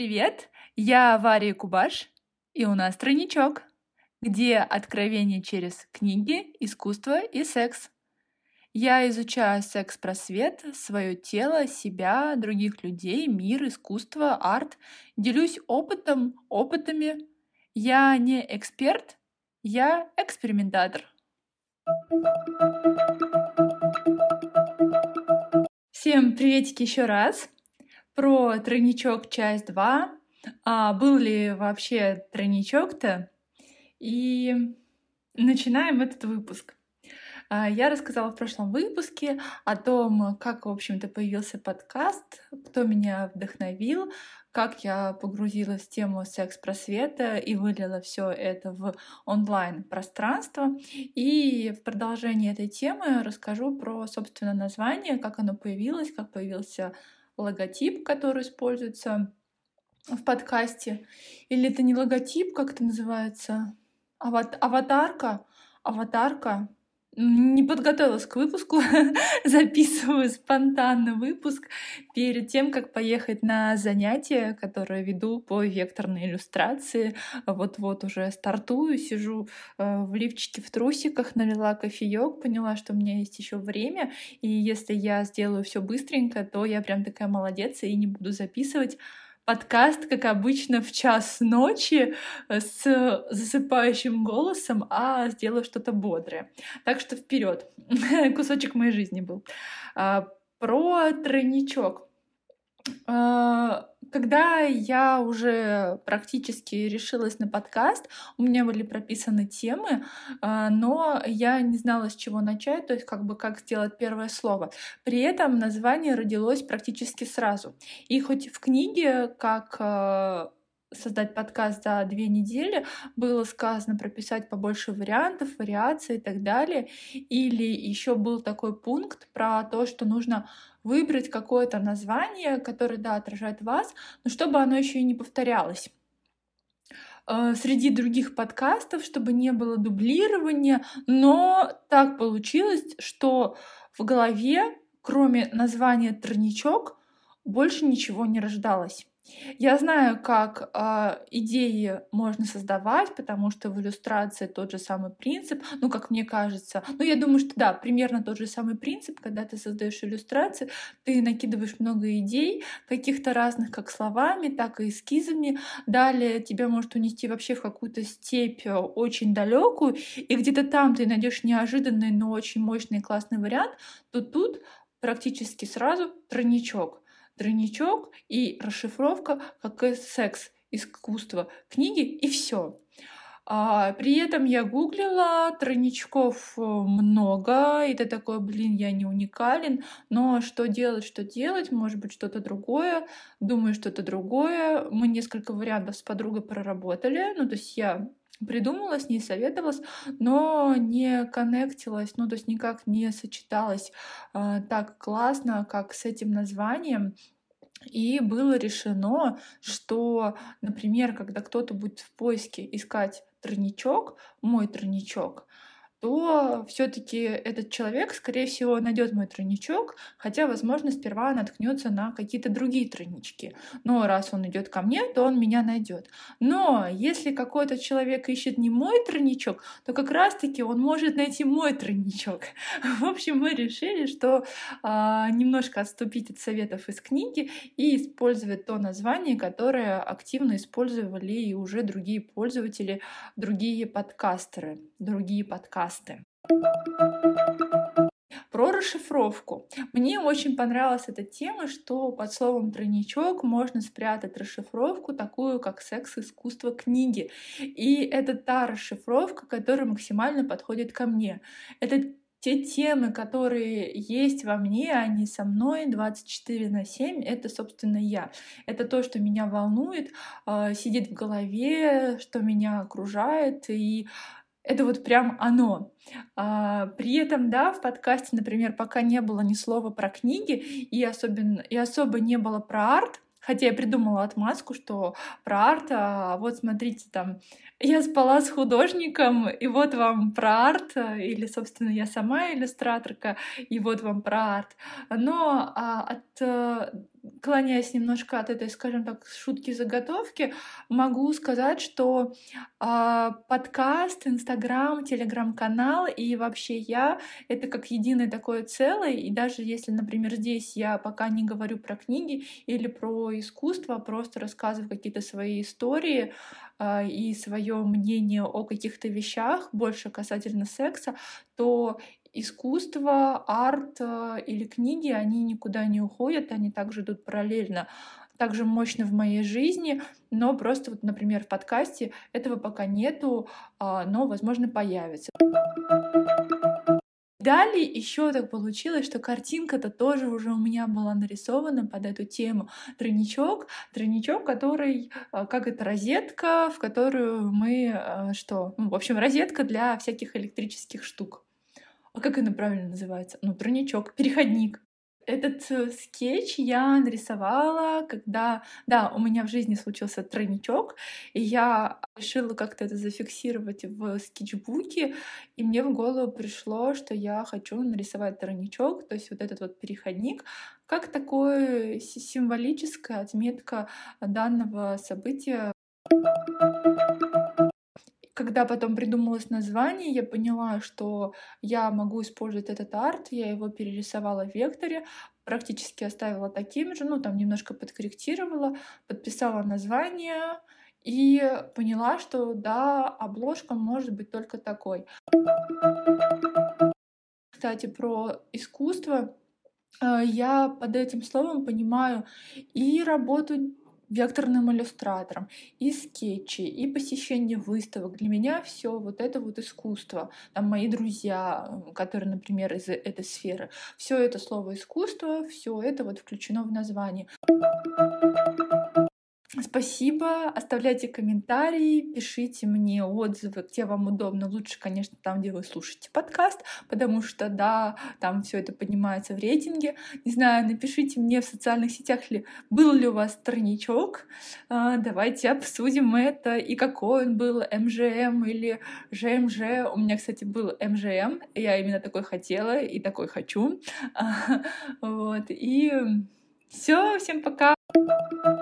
Привет, я Варя Кубаш, и у нас тройничок, где откровение через книги, искусство и секс. Я изучаю секс-просвет, свое тело, себя, других людей, мир, искусство, арт. Делюсь опытом, опытами. Я не эксперт, я экспериментатор. Всем приветики еще раз. Про тройничок часть 2. А, был ли вообще тройничок-то? И начинаем этот выпуск. А, я рассказала в прошлом выпуске о том, как, в общем-то, появился подкаст, кто меня вдохновил, как я погрузилась в тему секс-просвета и вылила все это в онлайн-пространство. И в продолжении этой темы расскажу про, собственно, название, как оно появилось, как появился логотип, который используется в подкасте. Или это не логотип, как это называется? Ават аватарка. Аватарка не подготовилась к выпуску, записываю спонтанно выпуск перед тем, как поехать на занятие, которое веду по векторной иллюстрации. Вот-вот уже стартую, сижу э, в лифчике в трусиках, налила кофеек, поняла, что у меня есть еще время, и если я сделаю все быстренько, то я прям такая молодец и не буду записывать подкаст, как обычно, в час ночи э, с засыпающим голосом, а сделаю что-то бодрое. Так что вперед, кусочек моей жизни был. А, про тройничок. Когда я уже практически решилась на подкаст, у меня были прописаны темы, а, но я не знала, с чего начать, то есть как бы как сделать первое слово. При этом название родилось практически сразу. И хоть в книге, как а, создать подкаст за две недели, было сказано прописать побольше вариантов, вариаций и так далее. Или еще был такой пункт про то, что нужно выбрать какое-то название, которое, да, отражает вас, но чтобы оно еще и не повторялось э, среди других подкастов, чтобы не было дублирования, но так получилось, что в голове, кроме названия «Тройничок», больше ничего не рождалось. Я знаю, как э, идеи можно создавать, потому что в иллюстрации тот же самый принцип, ну, как мне кажется. Ну, я думаю, что да, примерно тот же самый принцип, когда ты создаешь иллюстрации, ты накидываешь много идей, каких-то разных, как словами, так и эскизами. Далее тебя может унести вообще в какую-то степь э, очень далекую, и где-то там ты найдешь неожиданный, но очень мощный классный вариант, то тут практически сразу тройничок тройничок и расшифровка как секс, искусство, книги и все. А, при этом я гуглила, тройничков э, много, и ты такой, блин, я не уникален, но что делать, что делать, может быть, что-то другое, думаю, что-то другое. Мы несколько вариантов с подругой проработали, ну, то есть я придумала, с ней советовалась, но не коннектилась, ну то есть никак не сочеталась э, так классно, как с этим названием. И было решено, что, например, когда кто-то будет в поиске искать тройничок, мой тройничок, то все-таки этот человек, скорее всего, найдет мой тройничок, хотя, возможно, сперва наткнется на какие-то другие тройнички. Но раз он идет ко мне, то он меня найдет. Но если какой-то человек ищет не мой тройничок, то как раз-таки он может найти мой тройничок. В общем, мы решили, что а, немножко отступить от советов из книги и использовать то название, которое активно использовали и уже другие пользователи, другие подкастеры, другие подкастеры подкасты. Про расшифровку. Мне очень понравилась эта тема, что под словом тройничок можно спрятать расшифровку, такую как секс-искусство книги. И это та расшифровка, которая максимально подходит ко мне. Это те темы, которые есть во мне, они со мной 24 на 7, это, собственно, я. Это то, что меня волнует, а, сидит в голове, что меня окружает, и это вот прям оно. А, при этом, да, в подкасте, например, пока не было ни слова про книги, и, особенно, и особо не было про арт, Хотя я придумала отмазку, что про арт, а вот смотрите, там, я спала с художником, и вот вам про арт, или, собственно, я сама иллюстраторка, и вот вам про арт. Но а, от клоняясь немножко от этой, скажем так, шутки-заготовки, могу сказать, что э, подкаст, Инстаграм, Телеграм-канал и вообще я — это как единое такое целое. И даже если, например, здесь я пока не говорю про книги или про искусство, а просто рассказываю какие-то свои истории э, и свое мнение о каких-то вещах, больше касательно секса, то искусство, арт э, или книги, они никуда не уходят, они также идут параллельно также мощно в моей жизни, но просто вот, например, в подкасте этого пока нету, а, но, возможно, появится. Далее еще так получилось, что картинка-то тоже уже у меня была нарисована под эту тему. Тройничок, тройничок, который, э, как это, розетка, в которую мы, э, что? Ну, в общем, розетка для всяких электрических штук а как она правильно называется? Ну, тройничок, переходник. Этот э, скетч я нарисовала, когда, да, у меня в жизни случился тройничок, и я решила как-то это зафиксировать в скетчбуке, и мне в голову пришло, что я хочу нарисовать тройничок, то есть вот этот вот переходник, как такое символическая отметка данного события когда потом придумалось название, я поняла, что я могу использовать этот арт, я его перерисовала в векторе, практически оставила таким же, ну там немножко подкорректировала, подписала название и поняла, что да, обложка может быть только такой. Кстати, про искусство. Э, я под этим словом понимаю и работу векторным иллюстратором, и скетчи, и посещение выставок. Для меня все вот это вот искусство. Там мои друзья, которые, например, из этой сферы. Все это слово искусство, все это вот включено в название. Спасибо, оставляйте комментарии, пишите мне отзывы, где вам удобно. Лучше, конечно, там, где вы слушаете подкаст, потому что, да, там все это поднимается в рейтинге. Не знаю, напишите мне в социальных сетях, ли был ли у вас страничок. А, давайте обсудим это, и какой он был, МЖМ или ЖМЖ. У меня, кстати, был МЖМ, я именно такой хотела и такой хочу. Вот, и все, всем пока! thank you